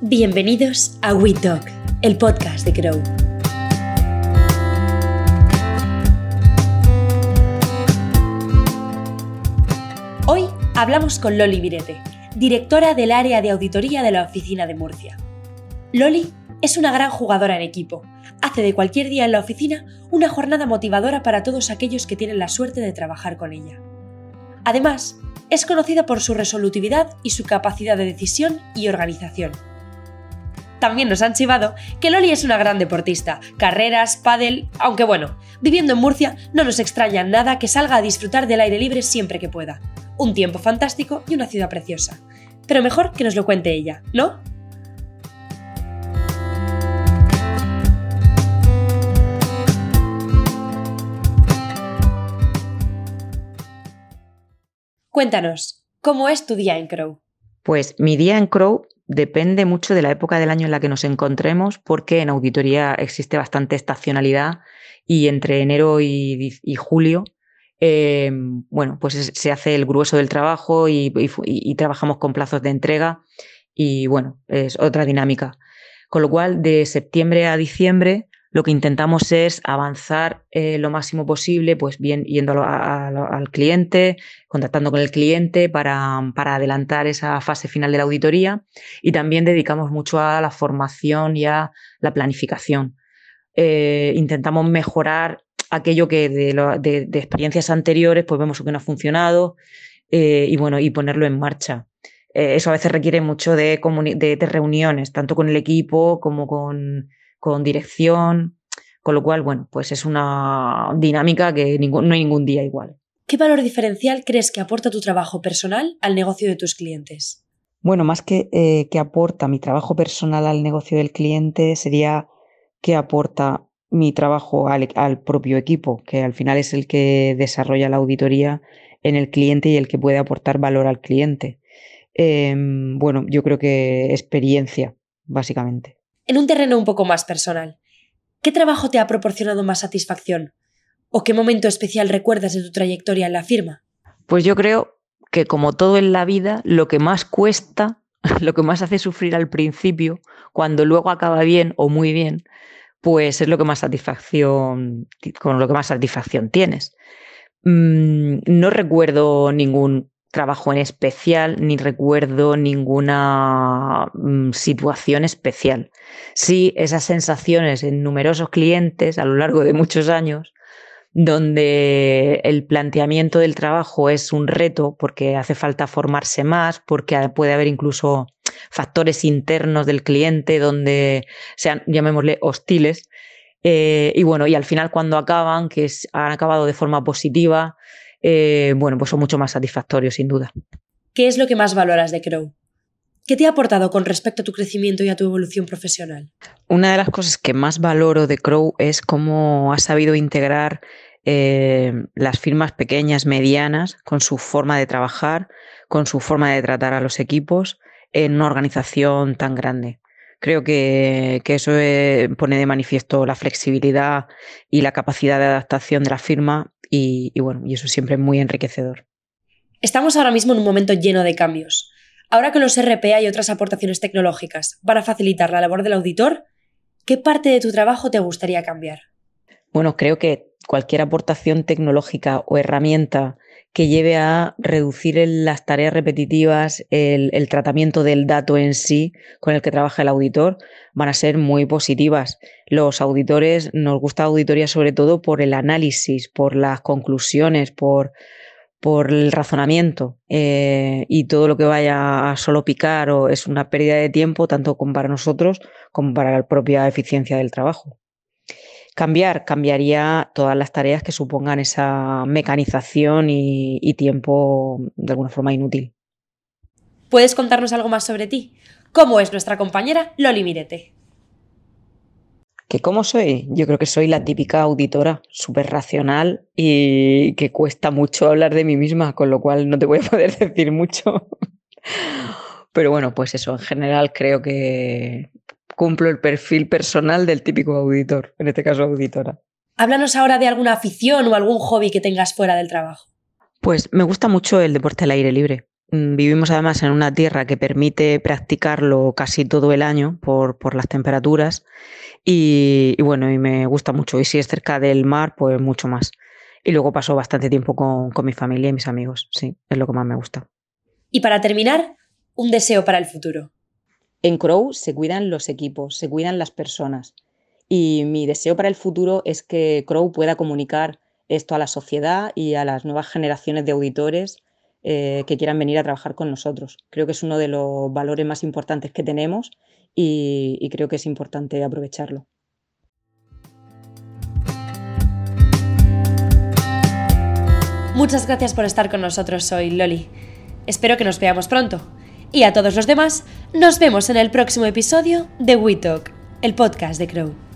Bienvenidos a We Talk, el podcast de Grow. Hoy hablamos con Loli Virete, directora del área de auditoría de la oficina de Murcia. Loli es una gran jugadora en equipo. Hace de cualquier día en la oficina una jornada motivadora para todos aquellos que tienen la suerte de trabajar con ella. Además, es conocida por su resolutividad y su capacidad de decisión y organización también nos han chivado que Loli es una gran deportista, carreras, pádel, aunque bueno, viviendo en Murcia no nos extraña nada que salga a disfrutar del aire libre siempre que pueda. Un tiempo fantástico y una ciudad preciosa. Pero mejor que nos lo cuente ella, ¿no? Cuéntanos, ¿cómo es tu día en Crow? Pues mi día en Crow depende mucho de la época del año en la que nos encontremos, porque en auditoría existe bastante estacionalidad y entre enero y, julio, eh, bueno, pues se hace el grueso del trabajo y, trabajamos con plazos de entrega y bueno, es otra dinámica. Con lo cual, de septiembre a diciembre lo que intentamos es avanzar eh, lo máximo posible, pues bien yendo al cliente, contactando con el cliente para, adelantar esa fase final de la auditoría y también dedicamos mucho a la formación y a la planificación. Eh, intentamos mejorar aquello que de, experiencias anteriores pues vemos que no ha funcionado eh, y bueno, y ponerlo en marcha. eso a veces requiere mucho de, de reuniones, tanto con el equipo como con con dirección, con lo cual, bueno, pues es una dinámica que no hay ningún día igual. ¿Qué valor diferencial crees que aporta tu trabajo personal al negocio de tus clientes? Bueno, más que eh, que aporta mi trabajo personal al negocio del cliente, sería que aporta mi trabajo al, propio equipo, que al final es el que desarrolla la auditoría en el cliente y el que puede aportar valor al cliente. Em, bueno, yo creo que experiencia, básicamente. En un terreno un poco más personal, ¿qué trabajo te ha proporcionado más satisfacción? ¿O qué momento especial recuerdas de tu trayectoria en la firma? Pues yo creo que como todo en la vida, lo que más cuesta, lo que más hace sufrir al principio, cuando luego acaba bien o muy bien, pues es lo que más satisfacción, con lo que más satisfacción tienes. Mm, no recuerdo ningún trabajo en especial ni recuerdo ninguna mm, situación especial. Sí, esas sensaciones en numerosos clientes a lo largo de muchos años, donde el planteamiento del trabajo es un reto porque hace falta formarse más, porque puede haber incluso factores internos del cliente donde sean, llamémosle, hostiles. Eh, y bueno, y al final cuando acaban, que han acabado de forma positiva, eh, bueno, pues son mucho más satisfactorios, sin duda. ¿Qué es lo que más valoras de Crow? ¿Qué te ha aportado con respecto a tu crecimiento y a tu evolución profesional? Una de las cosas que más valoro de Crow es cómo ha sabido integrar eh, las firmas pequeñas, medianas, con su forma de trabajar, con su forma de tratar a los equipos en una organización tan grande. Creo que, eso eh, pone de manifiesto la flexibilidad y la capacidad de adaptación de la firma y, bueno, y eso siempre es muy enriquecedor. Estamos ahora mismo en un momento lleno de cambios. Ahora que los RPA y otras aportaciones tecnológicas van a facilitar la labor del auditor, ¿qué parte de tu trabajo te gustaría cambiar? Bueno, creo que cualquier aportación tecnológica o herramienta que lleve a reducir las tareas repetitivas, el, tratamiento del dato en sí con el que trabaja el auditor, van a ser muy positivas. Los auditores nos gusta auditoría sobre todo por el análisis, por las conclusiones, por, el razonamiento eh, y todo lo que vaya a solo picar o es una pérdida de tiempo tanto para nosotros como para la propia eficiencia del trabajo. Cambiar, cambiaría todas las tareas que supongan esa mecanización y, y tiempo de alguna forma inútil. ¿Puedes contarnos algo más sobre ti? ¿Cómo es nuestra compañera Loli Mirete? ¿Que cómo soy? Yo creo que soy la típica auditora, súper racional y que cuesta mucho hablar de mí misma, con lo cual no te voy a poder decir mucho. Pero bueno, pues eso, en general creo que cumplo el perfil personal del típico auditor, en este caso auditora. Háblanos ahora de alguna afición o algún hobby que tengas fuera del trabajo. Pues me gusta mucho el deporte al aire libre. Mm, vivimos además en una tierra que permite practicarlo casi todo el año por, por las temperaturas y, bueno, y me gusta mucho. Y si es cerca del mar, pues mucho más. Y luego paso bastante tiempo con, con mi familia y mis amigos, sí, es lo que más me gusta. Y para terminar, un deseo para el futuro. En Crow se cuidan los equipos, se cuidan las personas. Y mi deseo para el futuro es que Crow pueda comunicar esto a la sociedad y a las nuevas generaciones de auditores eh, que quieran venir a trabajar con nosotros. Creo que es uno de los valores más importantes que tenemos y, y creo que es importante aprovecharlo. Muchas gracias por estar con nosotros hoy, Loli. Espero que nos veamos pronto. Y a todos los demás, nos vemos en el próximo episodio de We Talk, el podcast de Crow.